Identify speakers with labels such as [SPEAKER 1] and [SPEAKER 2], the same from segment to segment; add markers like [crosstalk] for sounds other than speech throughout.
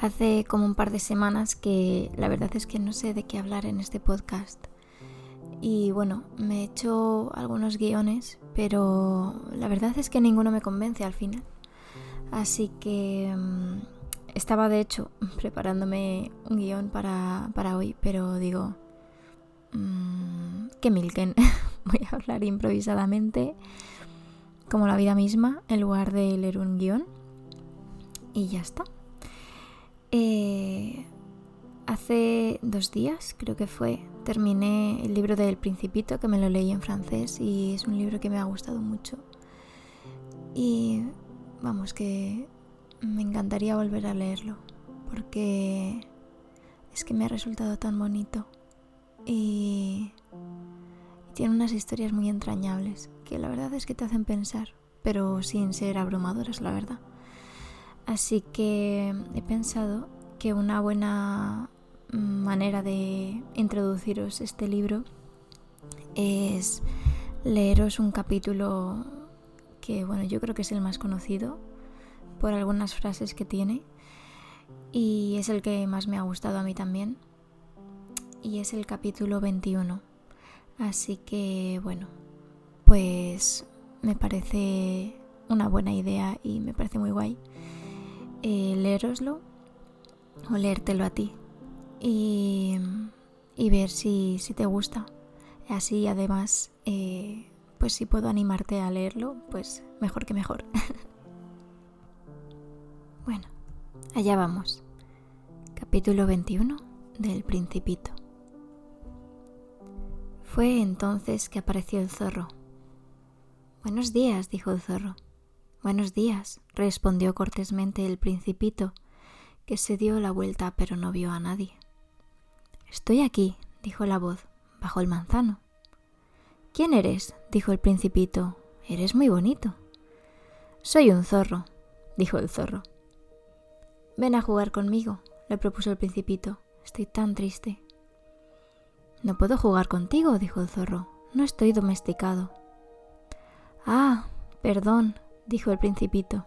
[SPEAKER 1] Hace como un par de semanas que la verdad es que no sé de qué hablar en este podcast. Y bueno, me he hecho algunos guiones, pero la verdad es que ninguno me convence al final. Así que mm, estaba de hecho [laughs] preparándome un guion para, hoy, pero digo, mmm, que milken, [laughs] voy a hablar improvisadamente como la vida misma en lugar de leer un guion. Y ya está. Eh, hace dos días, creo que fue, terminé el libro del Principito, que me lo leí en francés y es un libro que me ha gustado mucho. Y vamos, que me encantaría volver a leerlo, porque es que me ha resultado tan bonito y tiene unas historias muy entrañables, que la verdad es que te hacen pensar, pero sin ser abrumadoras, la verdad. Así que he pensado que una buena manera de introduciros este libro es leeros un capítulo que, bueno, yo creo que es el más conocido por algunas frases que tiene y es el que más me ha gustado a mí también y es el capítulo 21. Así que, bueno, pues me parece una buena idea y me parece muy guay eh, leeroslo o leértelo a ti y, ver si, te gusta. Así además, eh, pues si puedo animarte a leerlo, pues mejor que mejor. [laughs] bueno, allá vamos. Capítulo 21 del Principito. Fue entonces que apareció el zorro. Buenos días, dijo el zorro. Buenos días, respondió cortésmente el principito, que se dio la vuelta pero no vio a nadie. Estoy aquí, dijo la voz, bajo el manzano. ¿Quién eres? dijo el principito. Eres muy bonito. Soy un zorro, dijo el zorro. Ven a jugar conmigo, le propuso el principito. Estoy tan triste. No puedo jugar contigo, dijo el zorro. No estoy domesticado. Ah, perdón, dijo el principito.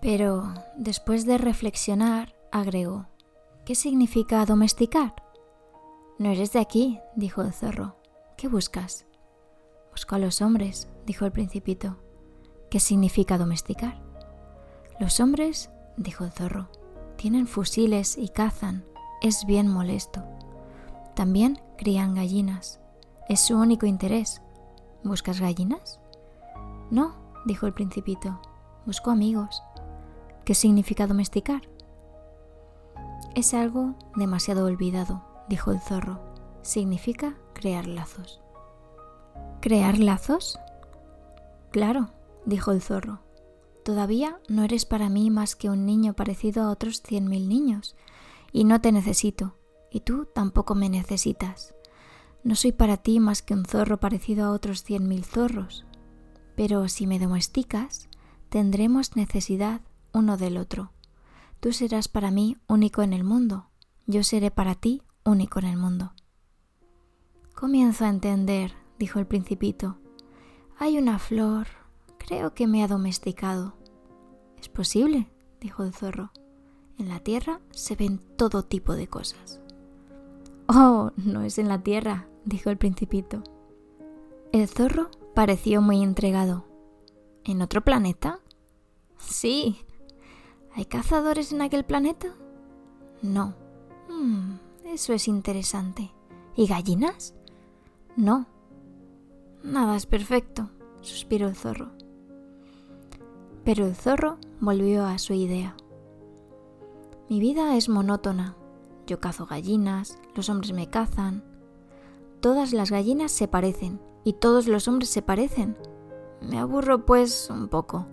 [SPEAKER 1] Pero, después de reflexionar, agregó, ¿qué significa domesticar? No eres de aquí, dijo el zorro. ¿Qué buscas? Busco a los hombres, dijo el principito. ¿Qué significa domesticar? Los hombres, dijo el zorro, tienen fusiles y cazan. Es bien molesto. También crían gallinas. Es su único interés. ¿Buscas gallinas? No, dijo el principito. Busco amigos. ¿Qué significa domesticar? Es algo demasiado olvidado, dijo el zorro. Significa crear lazos. ¿Crear lazos? Claro, dijo el zorro. Todavía no eres para mí más que un niño parecido a otros cien mil niños, y no te necesito, y tú tampoco me necesitas. No soy para ti más que un zorro parecido a otros cien mil zorros, pero si me domesticas, tendremos necesidad uno del otro. Tú serás para mí único en el mundo, yo seré para ti único en el mundo. Comienzo a entender, dijo el principito. Hay una flor, creo que me ha domesticado. Es posible, dijo el zorro. En la tierra se ven todo tipo de cosas. Oh, no es en la tierra, dijo el principito. El zorro Pareció muy entregado. ¿En otro planeta? Sí. ¿Hay cazadores en aquel planeta? No. Hmm, eso es interesante. ¿Y gallinas? No. Nada es perfecto, suspiró el zorro. Pero el zorro volvió a su idea. Mi vida es monótona. Yo cazo gallinas, los hombres me cazan. Todas las gallinas se parecen y todos los hombres se parecen. Me aburro pues un poco.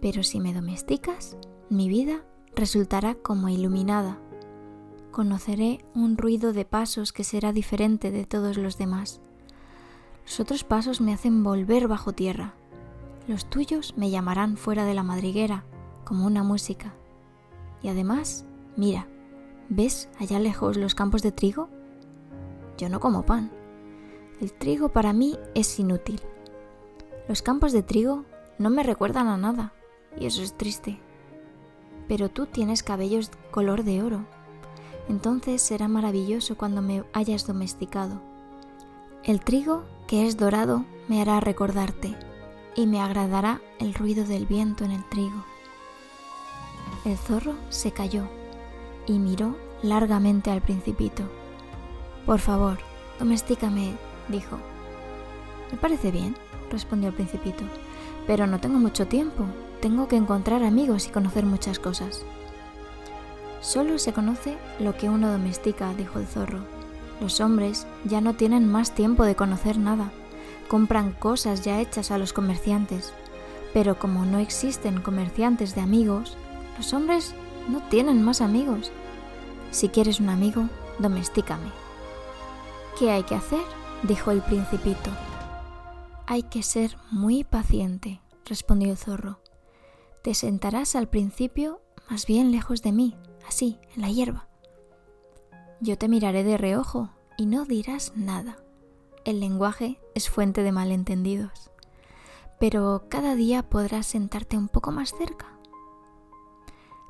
[SPEAKER 1] Pero si me domesticas, mi vida resultará como iluminada. Conoceré un ruido de pasos que será diferente de todos los demás. Los otros pasos me hacen volver bajo tierra. Los tuyos me llamarán fuera de la madriguera, como una música. Y además, mira, ¿ves allá lejos los campos de trigo? Yo no como pan el trigo para mí es inútil. Los campos de trigo no me recuerdan a nada y eso es triste. pero tú tienes cabellos color de oro. Entonces será maravilloso cuando me hayas domesticado. El trigo que es dorado me hará recordarte, y me agradará el ruido del viento en el trigo. El zorro se calló y miró largamente al principito. Por favor, domestícame, dijo. Me parece bien, respondió el principito, pero no tengo mucho tiempo. Tengo que encontrar amigos y conocer muchas cosas. Solo se conoce lo que uno domestica, dijo el zorro. Los hombres ya no tienen más tiempo de conocer nada. Compran cosas ya hechas a los comerciantes. Pero como no existen comerciantes de amigos, los hombres no tienen más amigos. Si quieres un amigo, domestícame. ¿Qué hay que hacer? dijo el principito. Hay que ser muy paciente, respondió el zorro. Te sentarás al principio más bien lejos de mí, así, en la hierba. Yo te miraré de reojo y no dirás nada. El lenguaje es fuente de malentendidos. Pero cada día podrás sentarte un poco más cerca.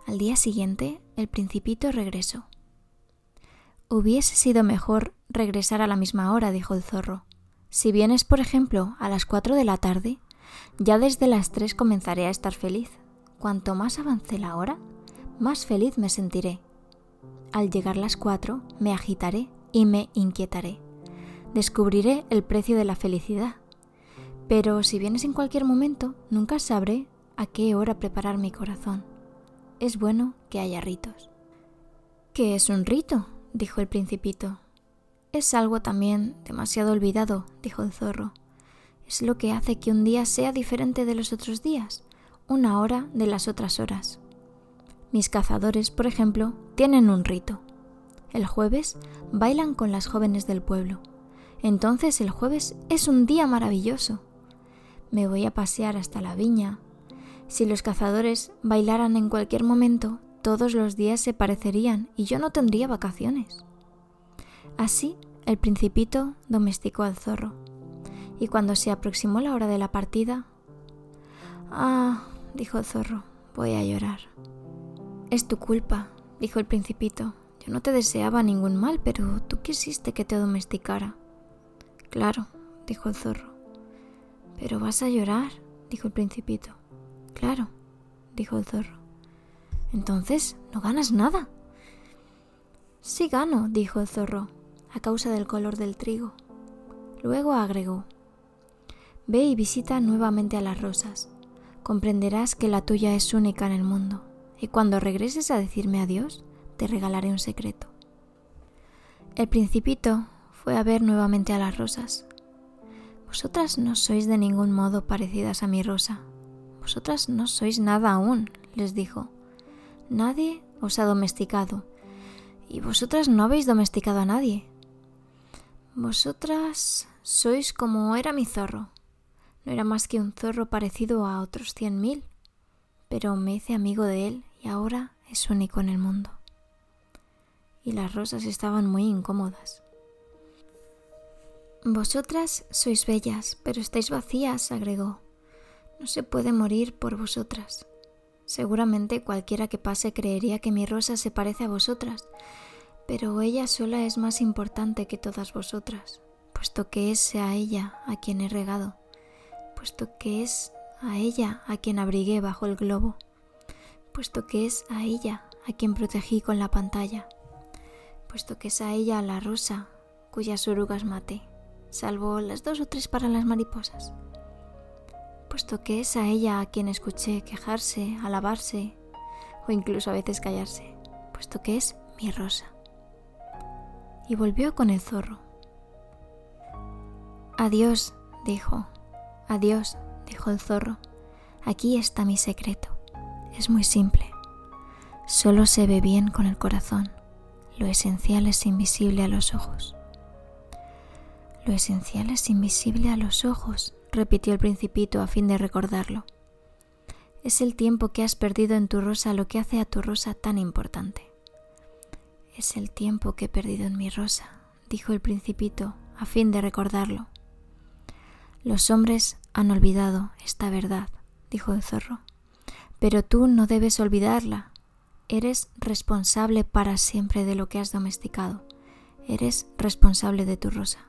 [SPEAKER 1] Al día siguiente, el principito regresó. Hubiese sido mejor regresar a la misma hora, dijo el zorro. Si vienes, por ejemplo, a las cuatro de la tarde, ya desde las tres comenzaré a estar feliz. Cuanto más avance la hora, más feliz me sentiré. Al llegar las cuatro, me agitaré y me inquietaré. Descubriré el precio de la felicidad. Pero si vienes en cualquier momento, nunca sabré a qué hora preparar mi corazón es bueno que haya ritos. ¿Qué es un rito? Dijo el principito. Es algo también demasiado olvidado, dijo el zorro. Es lo que hace que un día sea diferente de los otros días, una hora de las otras horas. Mis cazadores, por ejemplo, tienen un rito. El jueves bailan con las jóvenes del pueblo. Entonces el jueves es un día maravilloso. Me voy a pasear hasta la viña, si los cazadores bailaran en cualquier momento, todos los días se parecerían y yo no tendría vacaciones. Así, el principito domesticó al zorro, y cuando se aproximó la hora de la partida... Ah, dijo el zorro, voy a llorar. Es tu culpa, dijo el principito. Yo no te deseaba ningún mal, pero tú quisiste que te domesticara. Claro, dijo el zorro. Pero vas a llorar, dijo el principito. Claro, dijo el zorro. Entonces no ganas nada. Sí gano, dijo el zorro, a causa del color del trigo. Luego agregó, Ve y visita nuevamente a las rosas. Comprenderás que la tuya es única en el mundo, y cuando regreses a decirme adiós, te regalaré un secreto. El principito fue a ver nuevamente a las rosas. Vosotras no sois de ningún modo parecidas a mi rosa, vosotras no sois nada aún, les dijo. Nadie os ha domesticado, y vosotras no habéis domesticado a nadie. Vosotras sois como era mi zorro. No era más que un zorro parecido a otros cien mil, pero me hice amigo de él y ahora es único en el mundo. Y las rosas estaban muy incómodas. Vosotras sois bellas, pero estáis vacías, agregó. No se puede morir por vosotras. Seguramente cualquiera que pase creería que mi rosa se parece a vosotras, pero ella sola es más importante que todas vosotras, puesto que es a ella a quien he regado, puesto que es a ella a quien abrigué bajo el globo, puesto que es a ella a quien protegí con la pantalla, puesto que es a ella la rosa cuyas orugas maté, salvo las dos o tres para las mariposas puesto que es a ella a quien escuché quejarse, alabarse o incluso a veces callarse, puesto que es mi rosa. Y volvió con el zorro. Adiós, dijo. Adiós, dijo el zorro. Aquí está mi secreto. Es muy simple. Solo se ve bien con el corazón. Lo esencial es invisible a los ojos. Lo esencial es invisible a los ojos, repitió el principito a fin de recordarlo. Es el tiempo que has perdido en tu rosa lo que hace a tu rosa tan importante. Es el tiempo que he perdido en mi rosa, dijo el principito a fin de recordarlo. Los hombres han olvidado esta verdad, dijo el zorro, pero tú no debes olvidarla, Eres responsable para siempre de lo que has domesticado. Eres responsable de tu rosa.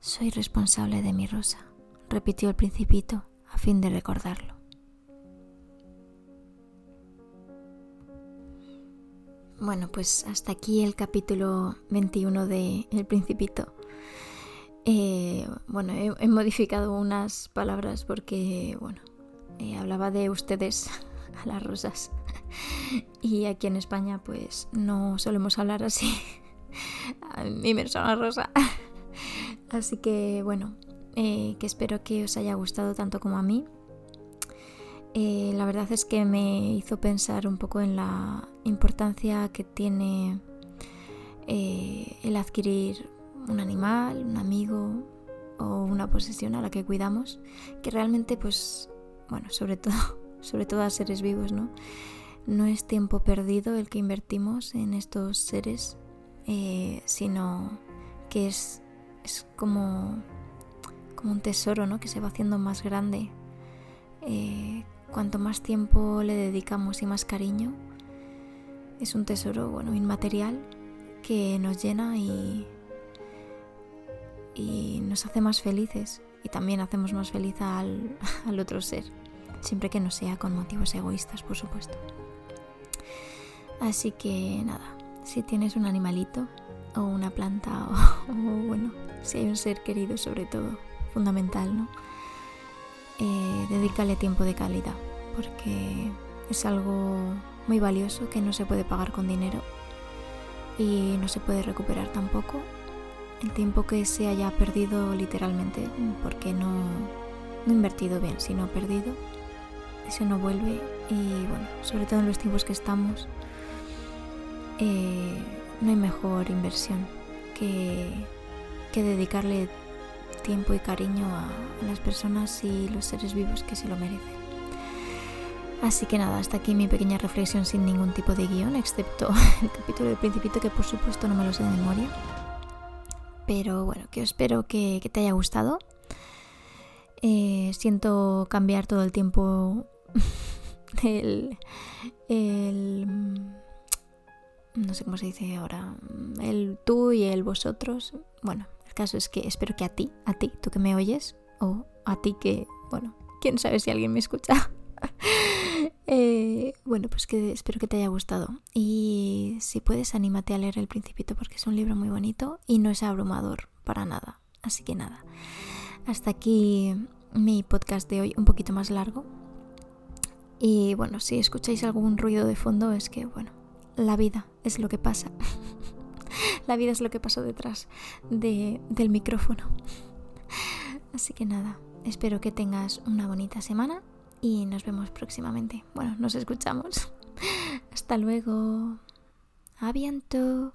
[SPEAKER 1] Soy responsable de mi rosa, repitió el principito a fin de recordarlo. Bueno, pues hasta aquí el capítulo 21 de El Principito. Eh, bueno, he, modificado unas palabras porque, bueno, eh, hablaba de ustedes [laughs] a las rosas. Y aquí en España, pues no solemos hablar así. [laughs] A mí me suena rosa. [laughs] Así que, bueno, eh, que espero que os haya gustado tanto como a mí. la verdad es que me hizo pensar un poco en la importancia que tiene el adquirir un animal, un amigo o una posesión a la que cuidamos, que realmente pues, bueno, sobre todo, [laughs] sobre todo a seres vivos, ¿no? No es tiempo perdido el que invertimos en estos seres, eh, sino que es, es como, un tesoro, ¿no? Que se va haciendo más grande. Eh, cuanto más tiempo le dedicamos y más cariño, es un tesoro, bueno, inmaterial que nos llena y, nos hace más felices y también hacemos más feliz al, [laughs] al otro ser, siempre que no sea con motivos egoístas, por supuesto. Así que nada, si tienes un animalito o una planta [laughs] o, bueno, si hay un ser querido sobre todo, fundamental, ¿no? Eh, dedícale tiempo de calidad porque es algo muy valioso que no se puede pagar con dinero y no se puede recuperar tampoco el tiempo que se haya perdido literalmente, porque no, no invertido bien, sino perdido, ese no vuelve y bueno, sobre todo en los tiempos que estamos, eh, no hay mejor inversión que, que dedicarle tiempo y cariño a, las personas y los seres vivos que se lo merecen. Así que nada, hasta aquí mi pequeña reflexión sin ningún tipo de guion, excepto [laughs] el capítulo del principito que por supuesto no me lo sé de memoria. Pero bueno, que espero que, te haya gustado. Eh, siento cambiar todo el tiempo [laughs] el, no sé cómo se dice ahora, el tú y el vosotros. Bueno, el caso es que espero que a ti, a ti, tú que me oyes, o a ti que, bueno, quién sabe si alguien me escucha. [laughs] Eh, bueno, pues que espero que te haya gustado. Y si puedes, anímate a leer El Principito porque es un libro muy bonito y no es abrumador para nada. Así que nada. Hasta aquí mi podcast de hoy, un poquito más largo. Y bueno, si escucháis algún ruido de fondo, es que, bueno, la vida es lo que pasa. [laughs] la vida es lo que pasa detrás del micrófono. Así que nada, espero que tengas una bonita semana y nos vemos próximamente. Bueno, nos escuchamos. Hasta luego. Aviento.